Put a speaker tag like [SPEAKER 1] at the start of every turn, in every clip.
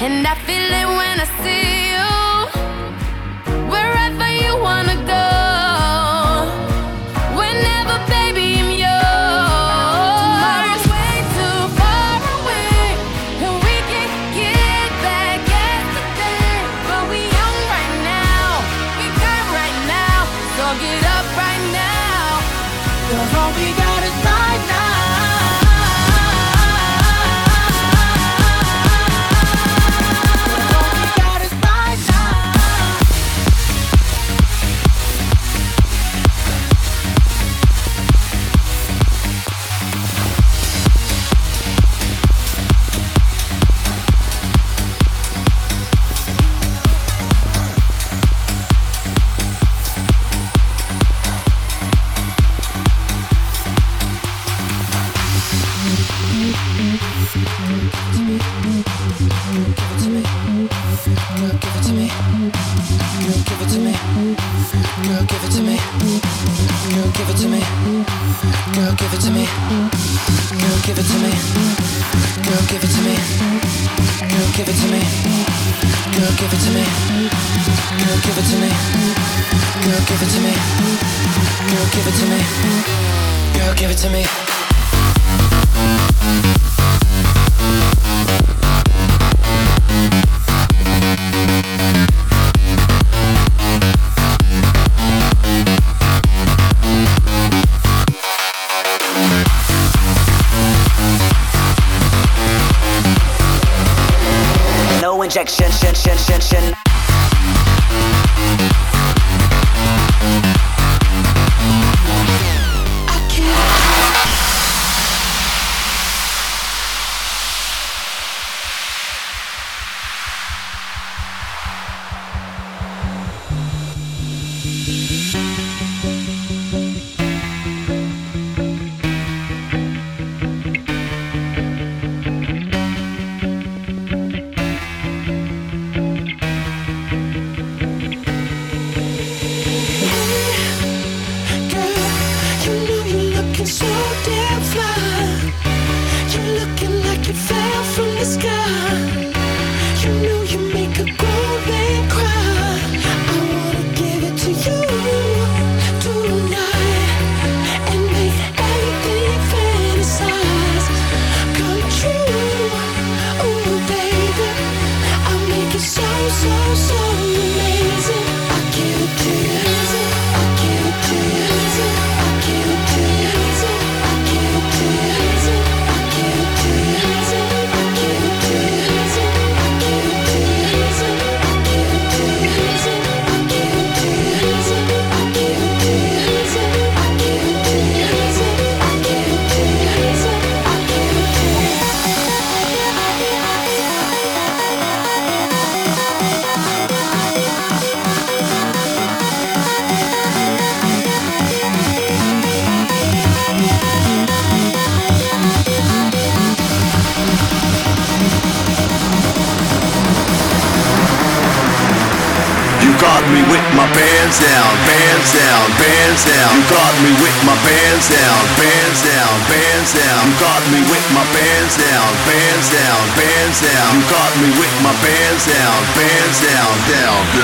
[SPEAKER 1] and I feel it when I see give it to me injection, shin, shin, shin, shin.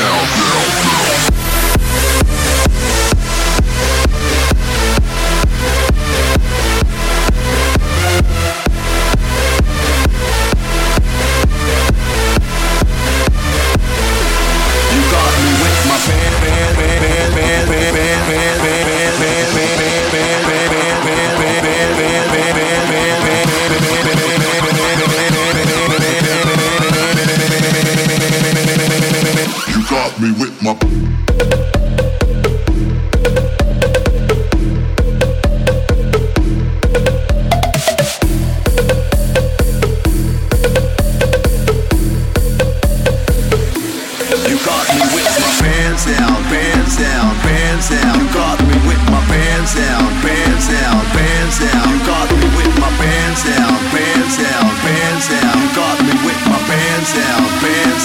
[SPEAKER 1] Down,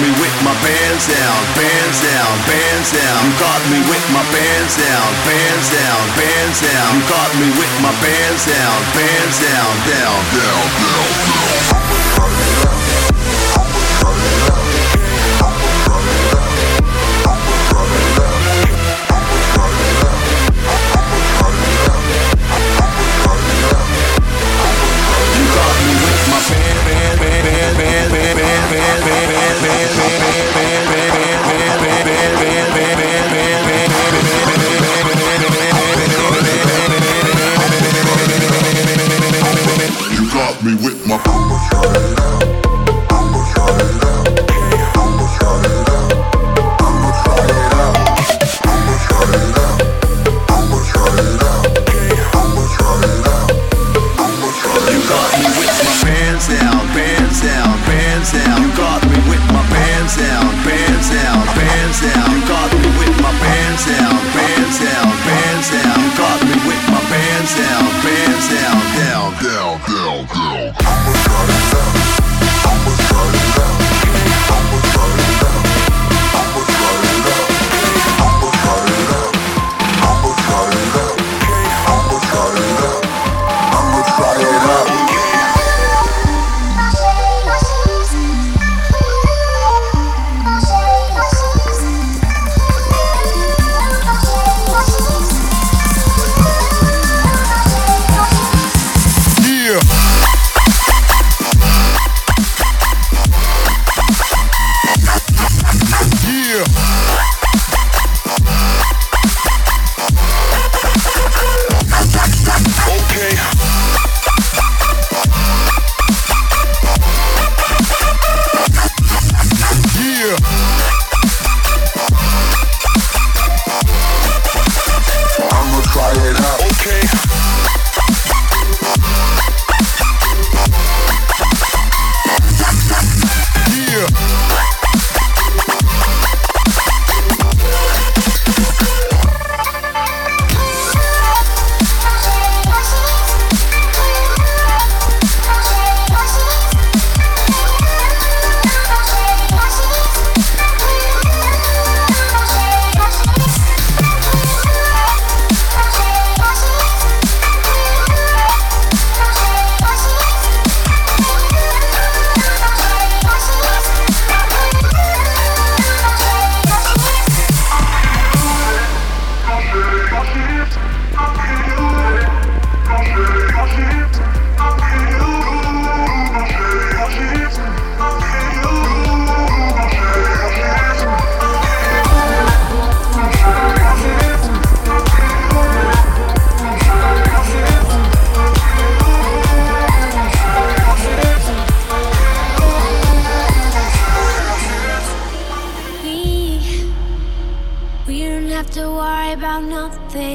[SPEAKER 1] Me with my. bands down, bands down, bands down. You got me with my bands down, bands down, bands down. You got me
[SPEAKER 2] I'ma try it out. I'ma try it out.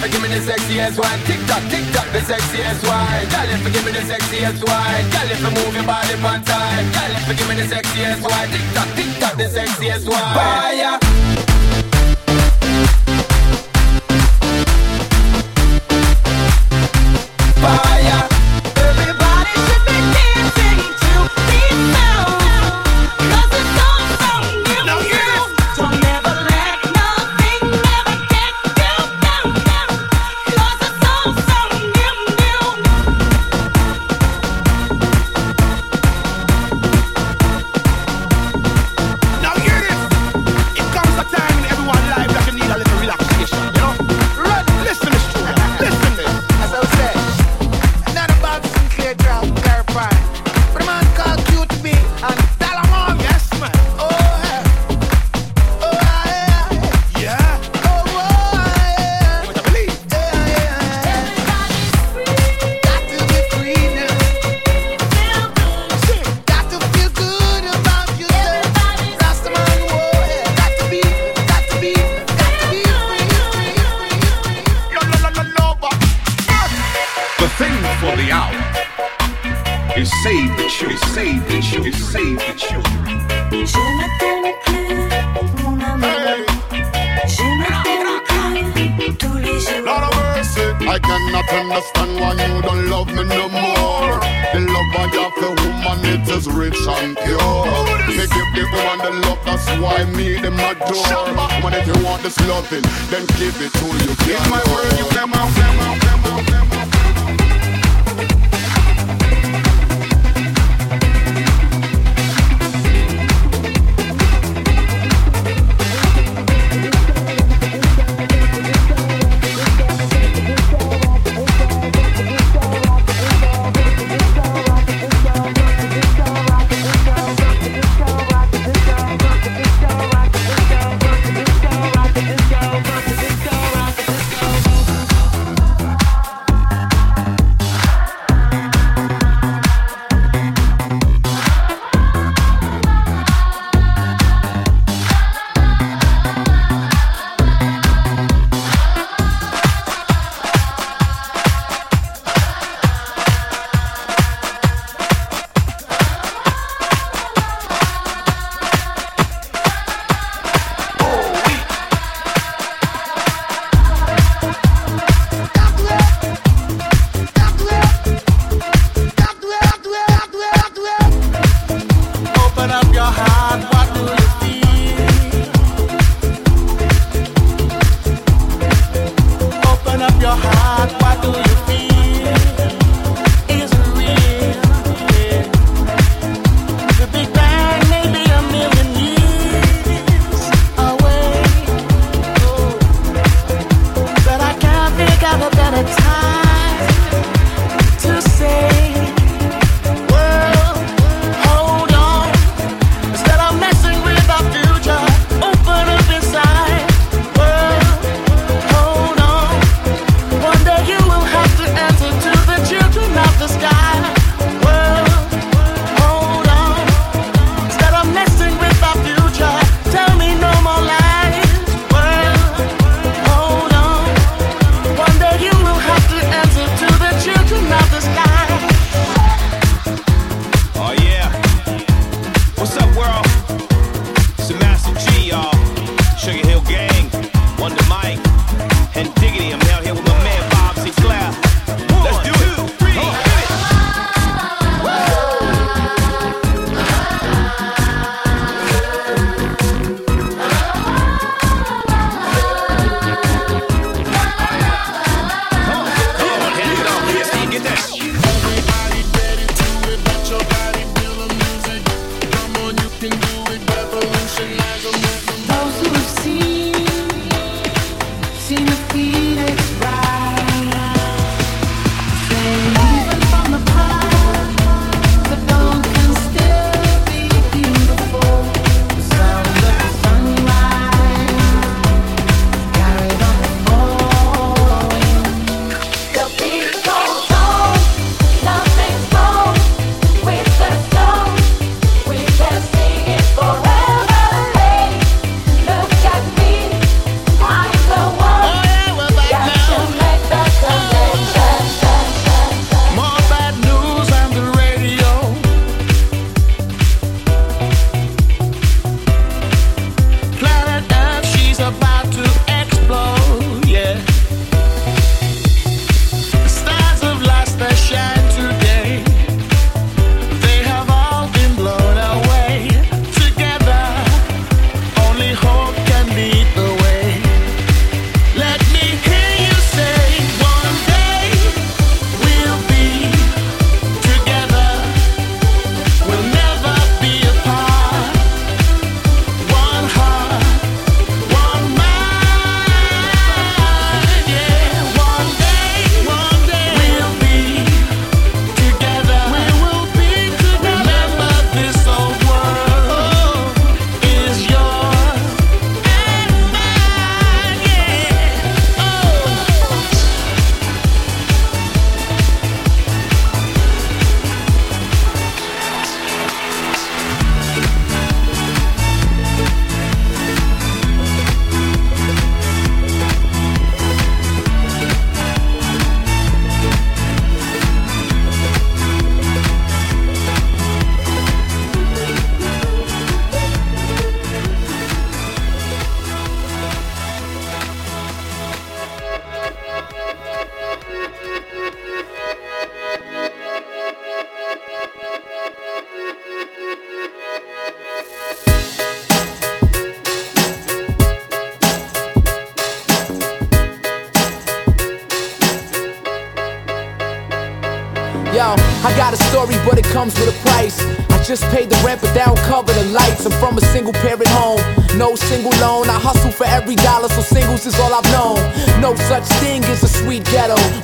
[SPEAKER 3] forgive me the sexy as wine. Tick tock, tick tock, the sexy as wine. Girl, if forgive me the sexy as wine. Girl, if you move your body on time. Girl, if forgive me the sexy as wine. Tick tock, tick tock, the
[SPEAKER 4] sexy as
[SPEAKER 5] wine. Fire. If you want this loving, then give it to you. It's my word, you come out, come out, come out,
[SPEAKER 6] come
[SPEAKER 7] out.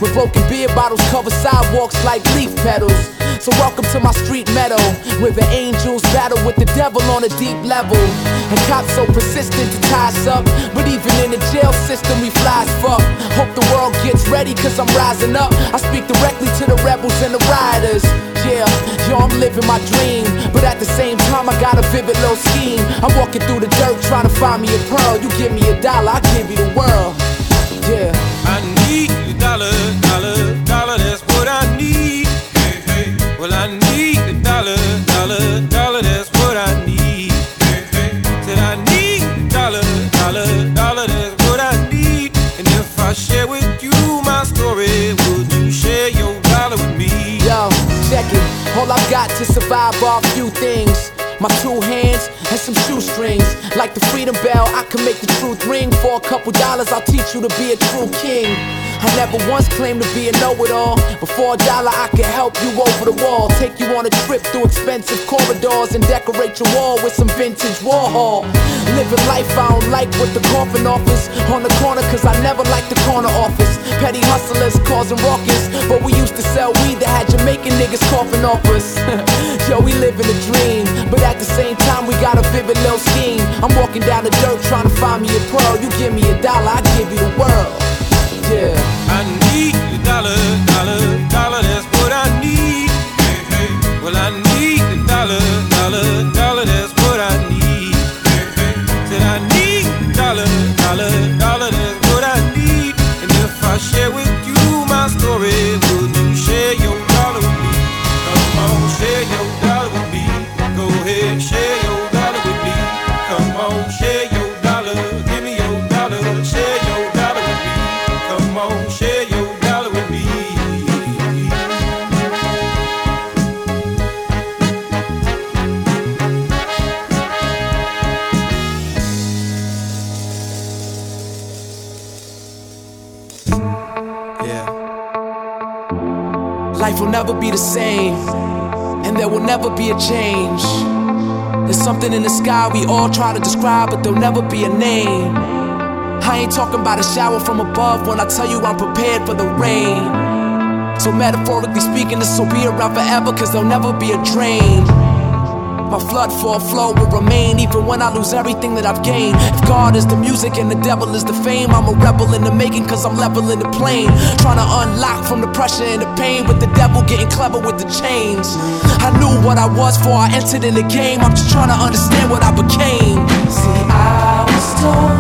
[SPEAKER 7] Where broken beer bottles cover sidewalks like leaf petals. So welcome to my street meadow, where the angels battle with the devil on a deep level. And cops so persistent to tie us up, but even in the jail system we fly as fuck. Hope the world gets ready, cause I'm rising up. I speak directly to the rebels and the rioters. Yeah, yo, I'm living my dream, but at the same time I got a vivid little scheme. I'm walking through the dirt trying to find me a pearl. You give me a dollar, I give you the world. All I've got to survive are a few things. My two hands and some shoestrings. Like the freedom bell, I can make the truth ring. For a couple dollars, I'll teach you to be a true king. I never once claimed to be a know-it-all. But for a dollar, I can help you over the wall. Take you on a trip through expensive corridors and decorate your wall with some vintage Warhol. Living life I don't like what the coffin offers. On the corner, cause I never liked the corner office. Petty hustlers causing ruckus. But we used to sell weed that had Jamaican niggas coughing off us. Yo, we living a dream. But walking down the dirt trying to find me a pearl. You give me a dollar, I there will never be a change. There's something in the sky we all try to describe, but there'll never be a name. I ain't talking about a shower from above when I tell you I'm prepared for the rain. So, metaphorically speaking, this will be around forever, cause there'll never be a drain. My flood for a flow will remain even when I lose everything that I've gained. If God is the music and the devil is the fame, I'm a rebel in the making cause I'm leveling the plane. Trying to unlock from the pressure and the pain, with the devil getting clever with the chains. I knew what I was before I entered in the game, I'm just trying to understand what I became. See, I was told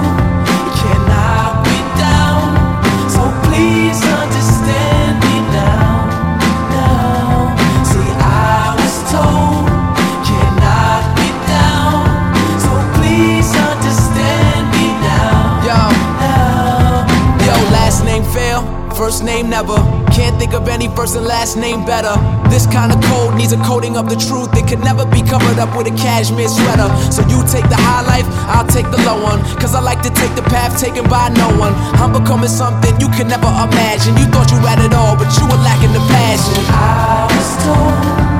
[SPEAKER 7] first name never. Can't think of any first and last name better. This kind of code needs a coating of the truth. It could never be covered up with a cashmere sweater. So you take the high life, I'll take the low one. Cause I like to take the path taken by no one. I'm becoming something you could never imagine. You thought you had it all, but you were lacking the passion. I was told